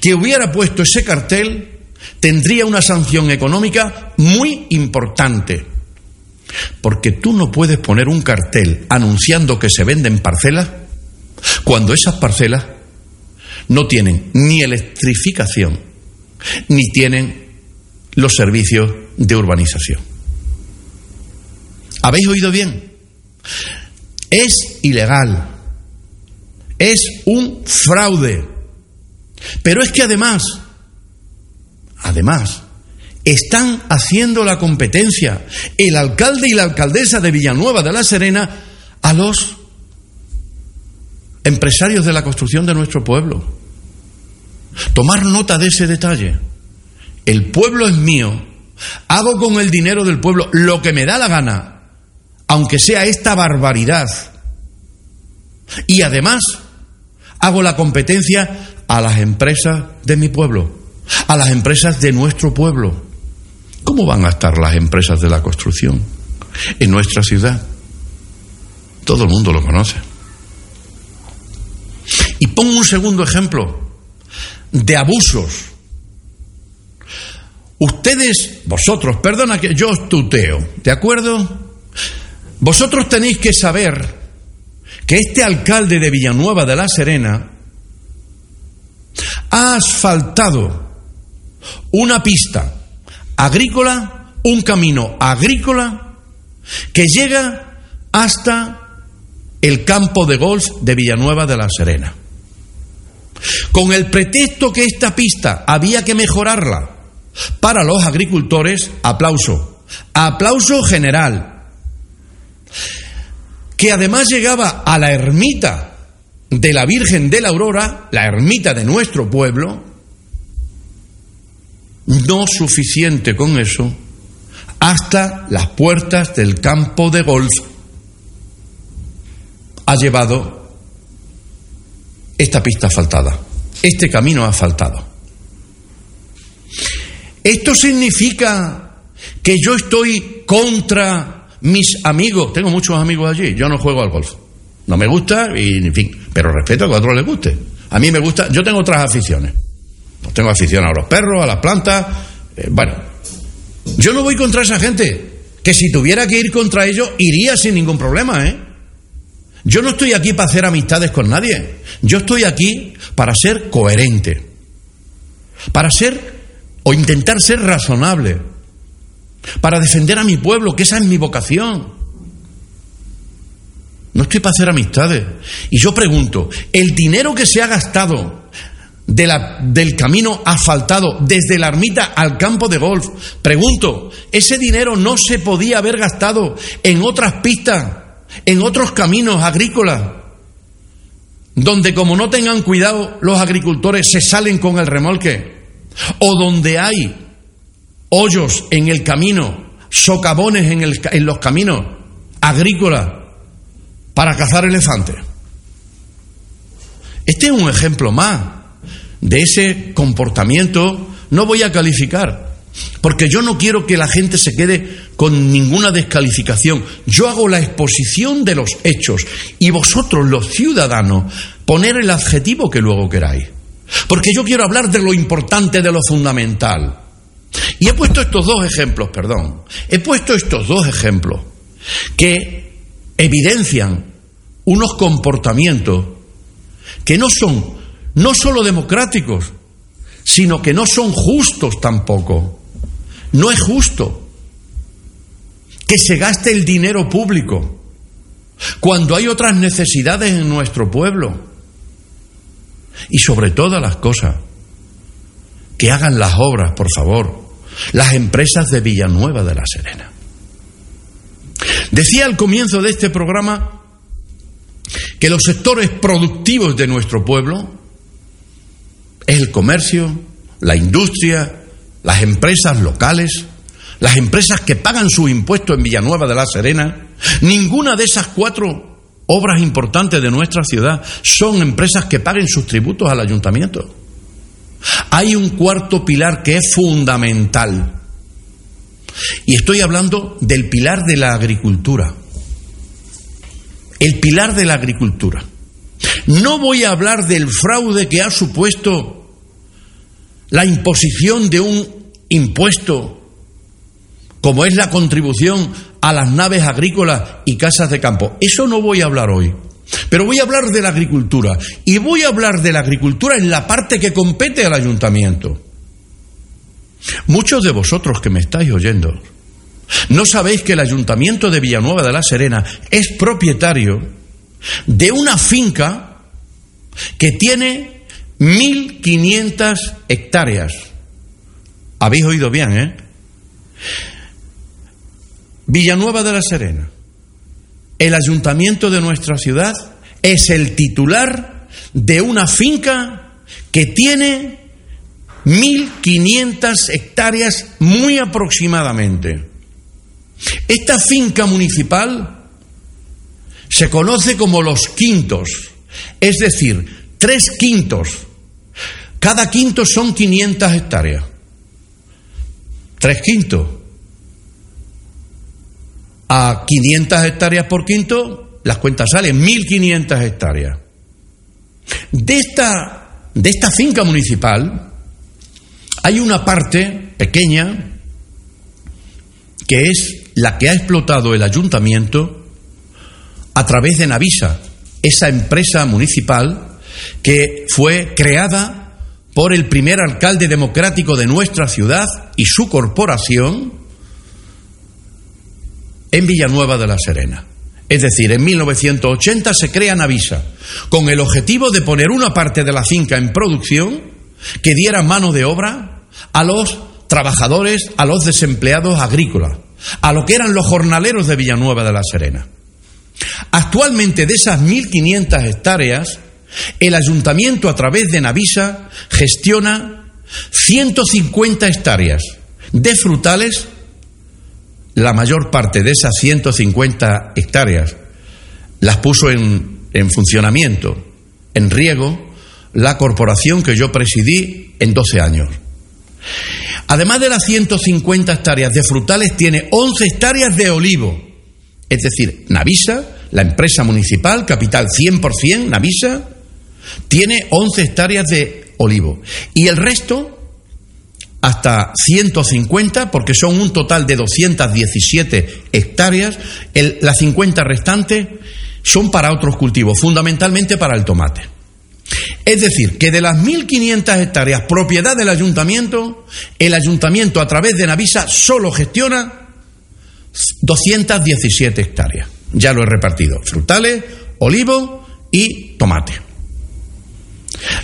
que hubiera puesto ese cartel, tendría una sanción económica muy importante. Porque tú no puedes poner un cartel anunciando que se venden parcelas cuando esas parcelas no tienen ni electrificación, ni tienen los servicios de urbanización. ¿Habéis oído bien? Es ilegal, es un fraude, pero es que además, además, están haciendo la competencia el alcalde y la alcaldesa de Villanueva de la Serena a los empresarios de la construcción de nuestro pueblo. Tomar nota de ese detalle. El pueblo es mío. Hago con el dinero del pueblo lo que me da la gana, aunque sea esta barbaridad. Y además, hago la competencia a las empresas de mi pueblo, a las empresas de nuestro pueblo. ¿Cómo van a estar las empresas de la construcción en nuestra ciudad? Todo el mundo lo conoce. Y pongo un segundo ejemplo de abusos. Ustedes, vosotros, perdona que yo os tuteo, ¿de acuerdo? Vosotros tenéis que saber que este alcalde de Villanueva de la Serena ha asfaltado una pista agrícola, un camino agrícola que llega hasta el campo de golf de Villanueva de la Serena. Con el pretexto que esta pista había que mejorarla para los agricultores, aplauso. Aplauso general. Que además llegaba a la ermita de la Virgen de la Aurora, la ermita de nuestro pueblo, no suficiente con eso, hasta las puertas del campo de golf ha llevado esta pista asfaltada, este camino asfaltado. Esto significa que yo estoy contra mis amigos. Tengo muchos amigos allí, yo no juego al golf. No me gusta y, en fin, pero respeto a que a otros les guste. A mí me gusta, yo tengo otras aficiones. Tengo afición a los perros, a las plantas. Eh, bueno, yo no voy contra esa gente. Que si tuviera que ir contra ellos, iría sin ningún problema, ¿eh? Yo no estoy aquí para hacer amistades con nadie. Yo estoy aquí para ser coherente. Para ser o intentar ser razonable. Para defender a mi pueblo, que esa es mi vocación. No estoy para hacer amistades. Y yo pregunto, ¿el dinero que se ha gastado de la, del camino asfaltado desde la ermita al campo de golf, pregunto, ¿ese dinero no se podía haber gastado en otras pistas, en otros caminos agrícolas? Donde como no tengan cuidado los agricultores se salen con el remolque. O donde hay hoyos en el camino, socavones en, el, en los caminos agrícolas para cazar elefantes. Este es un ejemplo más de ese comportamiento. No voy a calificar, porque yo no quiero que la gente se quede con ninguna descalificación. Yo hago la exposición de los hechos y vosotros, los ciudadanos, poner el adjetivo que luego queráis. Porque yo quiero hablar de lo importante, de lo fundamental. Y he puesto estos dos ejemplos, perdón. He puesto estos dos ejemplos que evidencian unos comportamientos que no son no solo democráticos, sino que no son justos tampoco. No es justo que se gaste el dinero público cuando hay otras necesidades en nuestro pueblo. Y sobre todas las cosas, que hagan las obras, por favor, las empresas de Villanueva de la Serena. Decía al comienzo de este programa que los sectores productivos de nuestro pueblo es el comercio, la industria, las empresas locales, las empresas que pagan su impuesto en Villanueva de la Serena. Ninguna de esas cuatro obras importantes de nuestra ciudad son empresas que paguen sus tributos al ayuntamiento. Hay un cuarto pilar que es fundamental y estoy hablando del pilar de la agricultura. El pilar de la agricultura. No voy a hablar del fraude que ha supuesto la imposición de un impuesto como es la contribución a las naves agrícolas y casas de campo. Eso no voy a hablar hoy. Pero voy a hablar de la agricultura. Y voy a hablar de la agricultura en la parte que compete al ayuntamiento. Muchos de vosotros que me estáis oyendo, no sabéis que el ayuntamiento de Villanueva de la Serena es propietario de una finca que tiene 1.500 hectáreas. Habéis oído bien, ¿eh? Villanueva de la Serena, el ayuntamiento de nuestra ciudad, es el titular de una finca que tiene 1.500 hectáreas muy aproximadamente. Esta finca municipal se conoce como los quintos, es decir, tres quintos. Cada quinto son 500 hectáreas. Tres quintos. A 500 hectáreas por quinto, las cuentas salen 1.500 hectáreas. De esta, de esta finca municipal, hay una parte pequeña que es la que ha explotado el ayuntamiento a través de Navisa, esa empresa municipal que fue creada por el primer alcalde democrático de nuestra ciudad y su corporación en Villanueva de la Serena. Es decir, en 1980 se crea Navisa, con el objetivo de poner una parte de la finca en producción que diera mano de obra a los trabajadores, a los desempleados agrícolas, a lo que eran los jornaleros de Villanueva de la Serena. Actualmente de esas 1.500 hectáreas, el ayuntamiento a través de Navisa gestiona 150 hectáreas de frutales la mayor parte de esas 150 hectáreas las puso en, en funcionamiento, en riego, la corporación que yo presidí en 12 años. Además de las 150 hectáreas de frutales, tiene 11 hectáreas de olivo. Es decir, Navisa, la empresa municipal, capital 100%, Navisa, tiene 11 hectáreas de olivo. Y el resto hasta 150, porque son un total de 217 hectáreas. las 50 restantes son para otros cultivos, fundamentalmente para el tomate. Es decir, que de las 1.500 hectáreas propiedad del ayuntamiento, el ayuntamiento a través de Navisa solo gestiona 217 hectáreas. Ya lo he repartido. Frutales, olivo y tomate.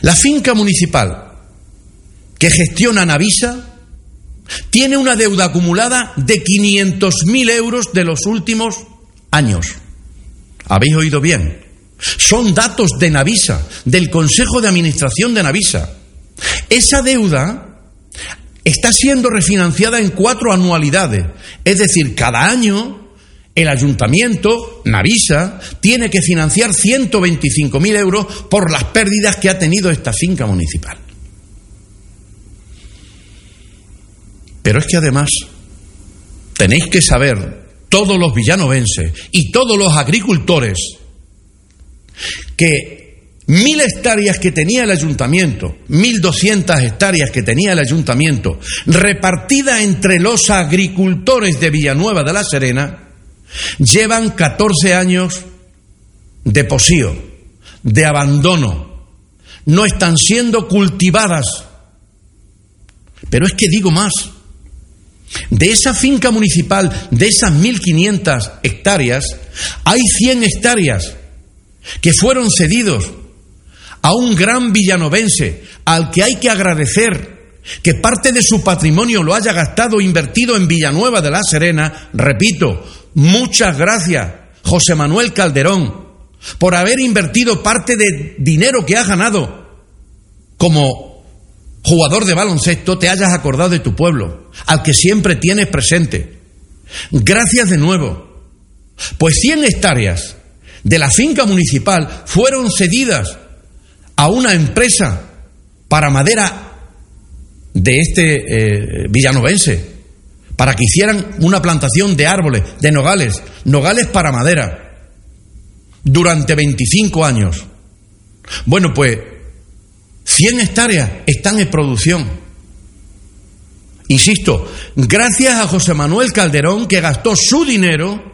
La finca municipal que gestiona Navisa tiene una deuda acumulada de 500.000 euros de los últimos años. ¿Habéis oído bien? Son datos de Navisa, del Consejo de Administración de Navisa. Esa deuda está siendo refinanciada en cuatro anualidades. Es decir, cada año el ayuntamiento, Navisa, tiene que financiar 125.000 euros por las pérdidas que ha tenido esta finca municipal. Pero es que además tenéis que saber, todos los villanovenses y todos los agricultores, que mil hectáreas que tenía el ayuntamiento, mil doscientas hectáreas que tenía el ayuntamiento, repartida entre los agricultores de Villanueva de la Serena, llevan 14 años de posío, de abandono, no están siendo cultivadas. Pero es que digo más, de esa finca municipal, de esas 1.500 hectáreas, hay 100 hectáreas que fueron cedidos a un gran villanovense al que hay que agradecer que parte de su patrimonio lo haya gastado invertido en Villanueva de la Serena. Repito, muchas gracias, José Manuel Calderón, por haber invertido parte de dinero que ha ganado como jugador de baloncesto, te hayas acordado de tu pueblo, al que siempre tienes presente. Gracias de nuevo. Pues 100 hectáreas de la finca municipal fueron cedidas a una empresa para madera de este eh, villanovense, para que hicieran una plantación de árboles, de nogales, nogales para madera, durante 25 años. Bueno, pues 100 hectáreas están en producción. Insisto, gracias a José Manuel Calderón que gastó su dinero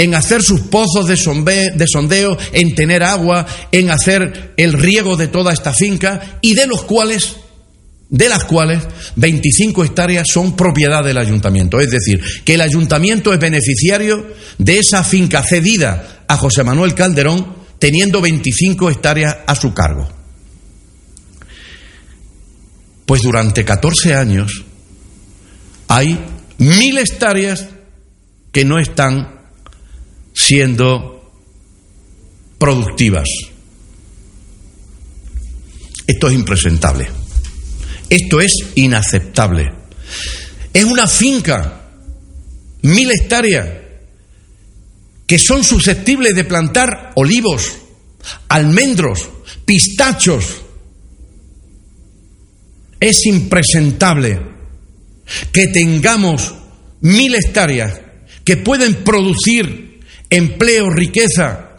en hacer sus pozos de, sondeo, en tener agua, en hacer el riego de toda esta finca y de los cuales de las cuales 25 hectáreas son propiedad del ayuntamiento. Es decir, que el ayuntamiento es beneficiario de esa finca cedida a José Manuel Calderón, teniendo 25 hectáreas a su cargo. Pues durante 14 años hay mil hectáreas que no están siendo productivas. Esto es impresentable. Esto es inaceptable. Es una finca, mil hectáreas, que son susceptibles de plantar olivos, almendros, pistachos, es impresentable que tengamos mil hectáreas que pueden producir empleo, riqueza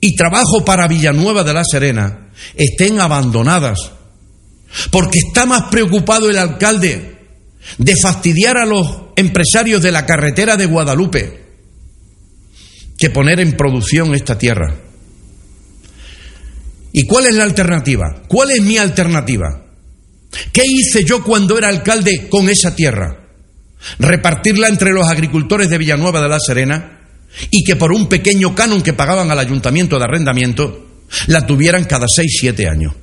y trabajo para Villanueva de la Serena estén abandonadas. Porque está más preocupado el alcalde de fastidiar a los empresarios de la carretera de Guadalupe que poner en producción esta tierra. ¿Y cuál es la alternativa? ¿Cuál es mi alternativa? ¿Qué hice yo cuando era alcalde con esa tierra? Repartirla entre los agricultores de Villanueva de la Serena y que por un pequeño canon que pagaban al ayuntamiento de arrendamiento, la tuvieran cada seis, siete años.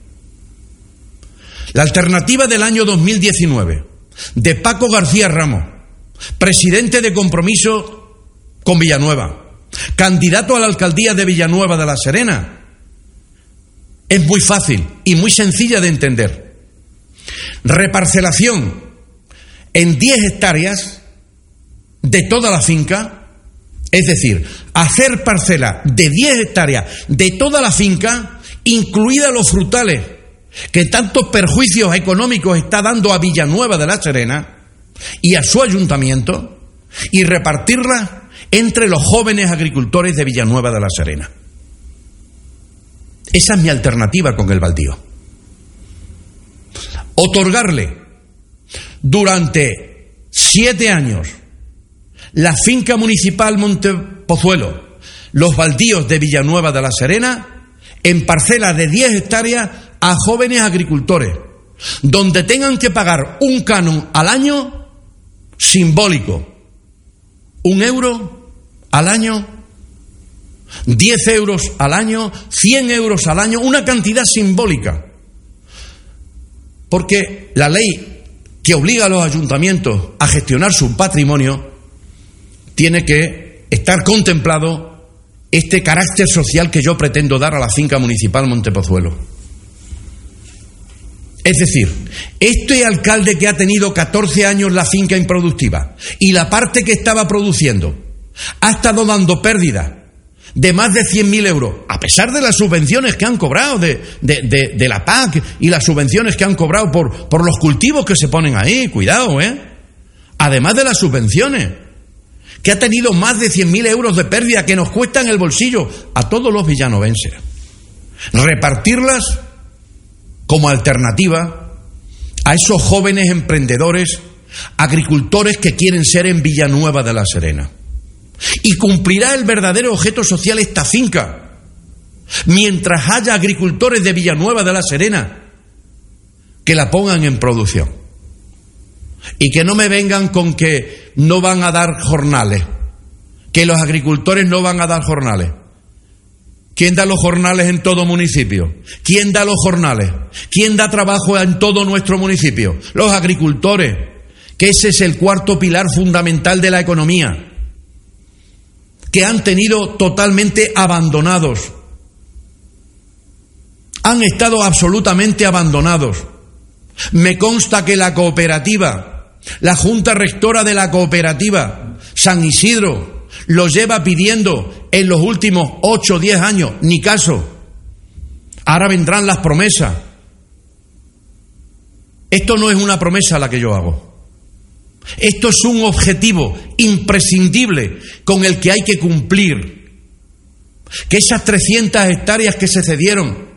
La alternativa del año 2019 de Paco García Ramos, presidente de compromiso con Villanueva, candidato a la alcaldía de Villanueva de la Serena, es muy fácil y muy sencilla de entender. Reparcelación en 10 hectáreas de toda la finca, es decir, hacer parcela de 10 hectáreas de toda la finca, incluida los frutales, que tantos perjuicios económicos está dando a Villanueva de la Serena y a su ayuntamiento, y repartirla entre los jóvenes agricultores de Villanueva de la Serena. Esa es mi alternativa con el baldío. Otorgarle durante siete años la finca municipal Montepozuelo, los baldíos de Villanueva de la Serena, en parcelas de 10 hectáreas a jóvenes agricultores, donde tengan que pagar un canon al año simbólico, un euro al año, 10 euros al año, 100 euros al año, una cantidad simbólica. Porque la ley que obliga a los ayuntamientos a gestionar su patrimonio tiene que estar contemplado este carácter social que yo pretendo dar a la finca municipal Montepozuelo. Es decir, este alcalde que ha tenido 14 años la finca improductiva y la parte que estaba produciendo ha estado dando pérdidas de más de 100.000 euros, a pesar de las subvenciones que han cobrado de, de, la PAC y las subvenciones que han cobrado por, por los cultivos que se ponen ahí, cuidado, ¿eh? Además de las subvenciones que ha tenido más de 100.000 euros de pérdida que nos cuestan el bolsillo a todos los villanovenses. Repartirlas como alternativa a esos jóvenes emprendedores, agricultores que quieren ser en Villanueva de la Serena. Y cumplirá el verdadero objeto social esta finca, mientras haya agricultores de Villanueva de la Serena que la pongan en producción. Y que no me vengan con que no van a dar jornales, que los agricultores no van a dar jornales. ¿Quién da los jornales en todo municipio? ¿Quién da los jornales? ¿Quién da trabajo en todo nuestro municipio? Los agricultores, que ese es el cuarto pilar fundamental de la economía, que han tenido totalmente abandonados. Han estado absolutamente abandonados. Me consta que la cooperativa, la Junta Rectora de la Cooperativa, San Isidro, lo lleva pidiendo en los últimos ocho o diez años, ni caso. Ahora vendrán las promesas. Esto no es una promesa la que yo hago. Esto es un objetivo imprescindible con el que hay que cumplir. Que esas 300 hectáreas que se cedieron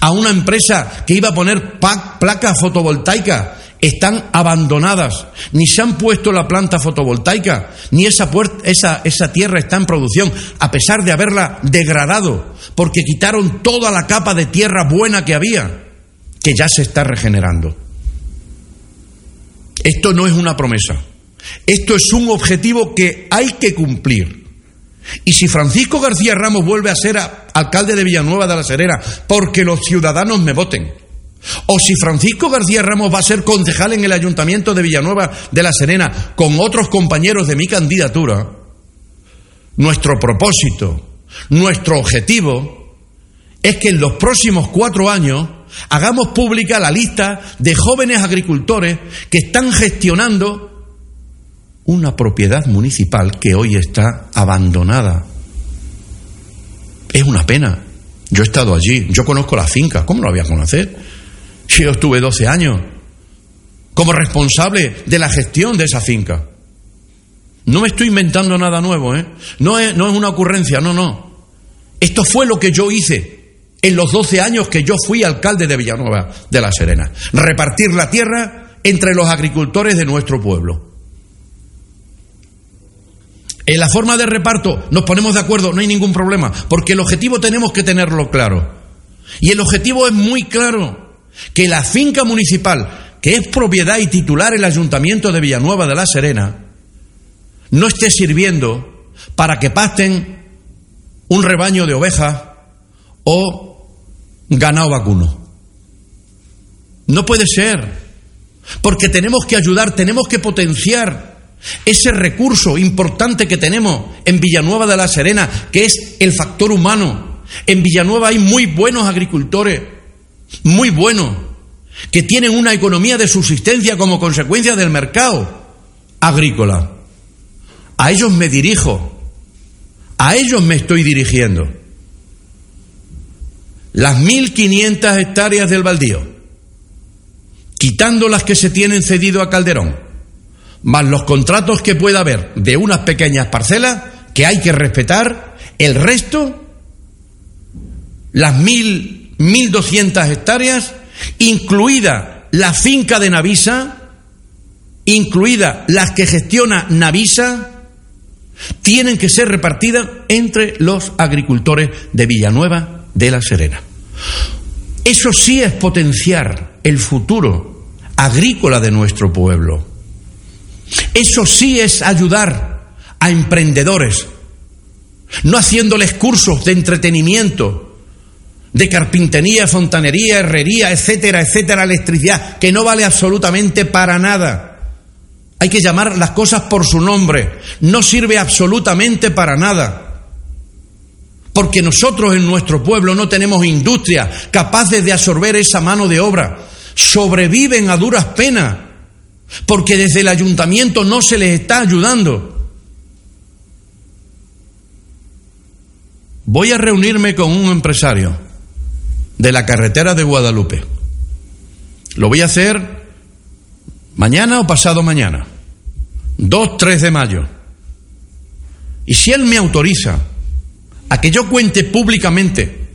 a una empresa que iba a poner placas fotovoltaicas están abandonadas, ni se han puesto la planta fotovoltaica, ni esa, esa, esa tierra está en producción, a pesar de haberla degradado, porque quitaron toda la capa de tierra buena que había, que ya se está regenerando. Esto no es una promesa, esto es un objetivo que hay que cumplir. Y si Francisco García Ramos vuelve a ser alcalde de Villanueva de la Serena porque los ciudadanos me voten, o si Francisco García Ramos va a ser concejal en el ayuntamiento de Villanueva de la Serena con otros compañeros de mi candidatura, nuestro propósito, nuestro objetivo es que en los próximos cuatro años hagamos pública la lista de jóvenes agricultores que están gestionando una propiedad municipal que hoy está abandonada. Es una pena. Yo he estado allí, yo conozco la finca, ¿cómo lo voy a conocer? Yo estuve 12 años como responsable de la gestión de esa finca. No me estoy inventando nada nuevo, ¿eh? No es, no es una ocurrencia, no, no. Esto fue lo que yo hice en los 12 años que yo fui alcalde de Villanueva de la Serena. Repartir la tierra entre los agricultores de nuestro pueblo. En la forma de reparto nos ponemos de acuerdo, no hay ningún problema, porque el objetivo tenemos que tenerlo claro. Y el objetivo es muy claro. Que la finca municipal, que es propiedad y titular el ayuntamiento de Villanueva de la Serena, no esté sirviendo para que pasten un rebaño de ovejas o ganado vacuno. No puede ser, porque tenemos que ayudar, tenemos que potenciar ese recurso importante que tenemos en Villanueva de la Serena, que es el factor humano. En Villanueva hay muy buenos agricultores, muy buenos, que tienen una economía de subsistencia como consecuencia del mercado agrícola. A ellos me dirijo, a ellos me estoy dirigiendo. Las 1.500 hectáreas del baldío, quitando las que se tienen cedido a Calderón, más los contratos que pueda haber de unas pequeñas parcelas que hay que respetar, el resto, las 1.000, 1.200 hectáreas, incluida la finca de Navisa, incluida las que gestiona Navisa, tienen que ser repartidas entre los agricultores de Villanueva de la Serena. Eso sí es potenciar el futuro agrícola de nuestro pueblo. Eso sí es ayudar a emprendedores, no haciéndoles cursos de entretenimiento, de carpintería, fontanería, herrería, etcétera, etcétera, electricidad, que no vale absolutamente para nada. Hay que llamar las cosas por su nombre. No sirve absolutamente para nada. Porque nosotros en nuestro pueblo no tenemos industria capaces de absorber esa mano de obra. Sobreviven a duras penas. Porque desde el ayuntamiento no se les está ayudando. Voy a reunirme con un empresario de la carretera de Guadalupe. Lo voy a hacer mañana o pasado mañana, 2, 3 de mayo. Y si él me autoriza a que yo cuente públicamente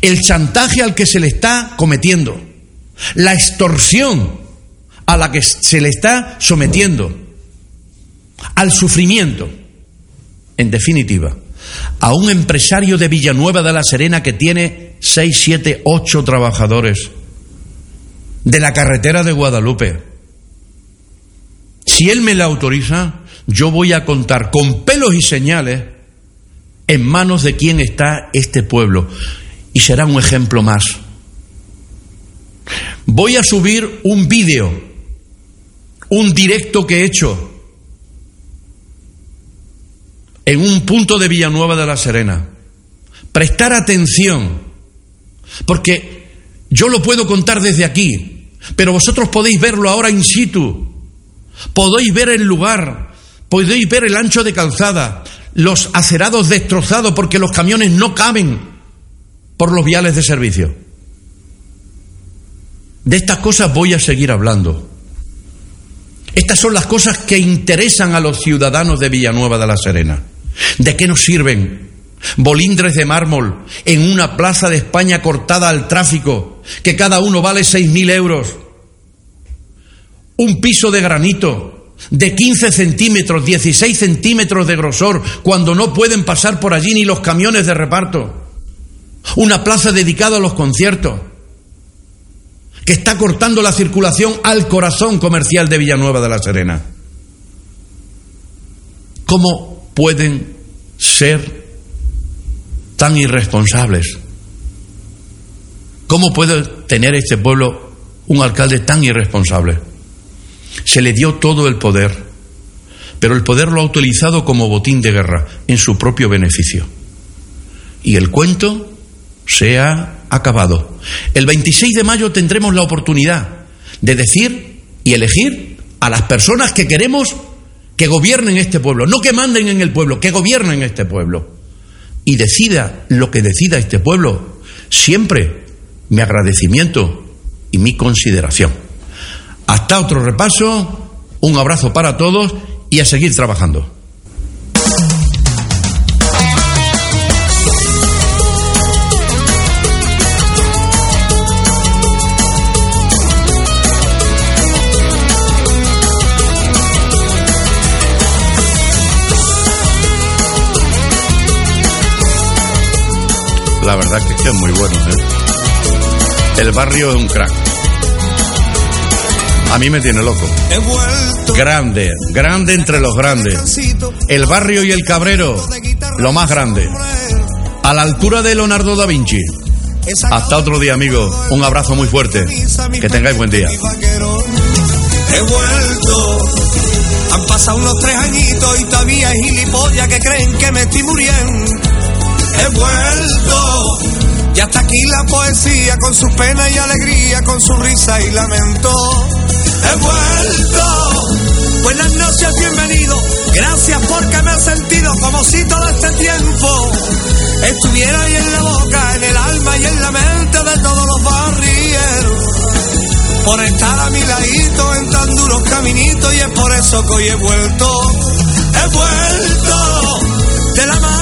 el chantaje al que se le está cometiendo, la extorsión a la que se le está sometiendo, al sufrimiento, en definitiva, a un empresario de Villanueva de la Serena que tiene 6, 7, 8 trabajadores, de la carretera de Guadalupe, si él me la autoriza, yo voy a contar con pelos y señales en manos de quién está este pueblo. Y será un ejemplo más. Voy a subir un vídeo, un directo que he hecho en un punto de Villanueva de la Serena. Prestar atención, porque yo lo puedo contar desde aquí, pero vosotros podéis verlo ahora in situ. Podéis ver el lugar, podéis ver el ancho de calzada, los acerados destrozados porque los camiones no caben por los viales de servicio. De estas cosas voy a seguir hablando. Estas son las cosas que interesan a los ciudadanos de Villanueva de la Serena. ¿De qué nos sirven bolindres de mármol en una plaza de España cortada al tráfico, que cada uno vale seis mil euros? un piso de granito de 15 centímetros, 16 centímetros de grosor, cuando no pueden pasar por allí ni los camiones de reparto. Una plaza dedicada a los conciertos, que está cortando la circulación al corazón comercial de Villanueva de la Serena. ¿Cómo pueden ser tan irresponsables? ¿Cómo puede tener este pueblo un alcalde tan irresponsable? Se le dio todo el poder, pero el poder lo ha utilizado como botín de guerra en su propio beneficio. Y el cuento se ha acabado. El 26 de mayo tendremos la oportunidad de decir y elegir a las personas que queremos que gobiernen este pueblo, no que manden en el pueblo, que gobiernen este pueblo. Y decida lo que decida este pueblo, siempre mi agradecimiento y mi consideración. Hasta otro repaso, un abrazo para todos y a seguir trabajando. La verdad es que es muy bueno. ¿eh? El barrio es un crack. A mí me tiene loco. Grande, grande entre los grandes. El barrio y el cabrero, lo más grande. A la altura de Leonardo da Vinci. Hasta otro día, amigos. Un abrazo muy fuerte. Que tengáis buen día. He vuelto. Han pasado unos tres añitos y todavía hay gilipollas que creen que me estoy muriendo. He vuelto. Y hasta aquí la poesía con su pena y alegría, con su risa y lamento. He vuelto. Buenas noches, bienvenido. Gracias porque me he sentido como si todo este tiempo estuviera ahí en la boca, en el alma y en la mente de todos los barrieros. Por estar a mi ladito en tan duros caminitos y es por eso que hoy he vuelto. He vuelto de la mano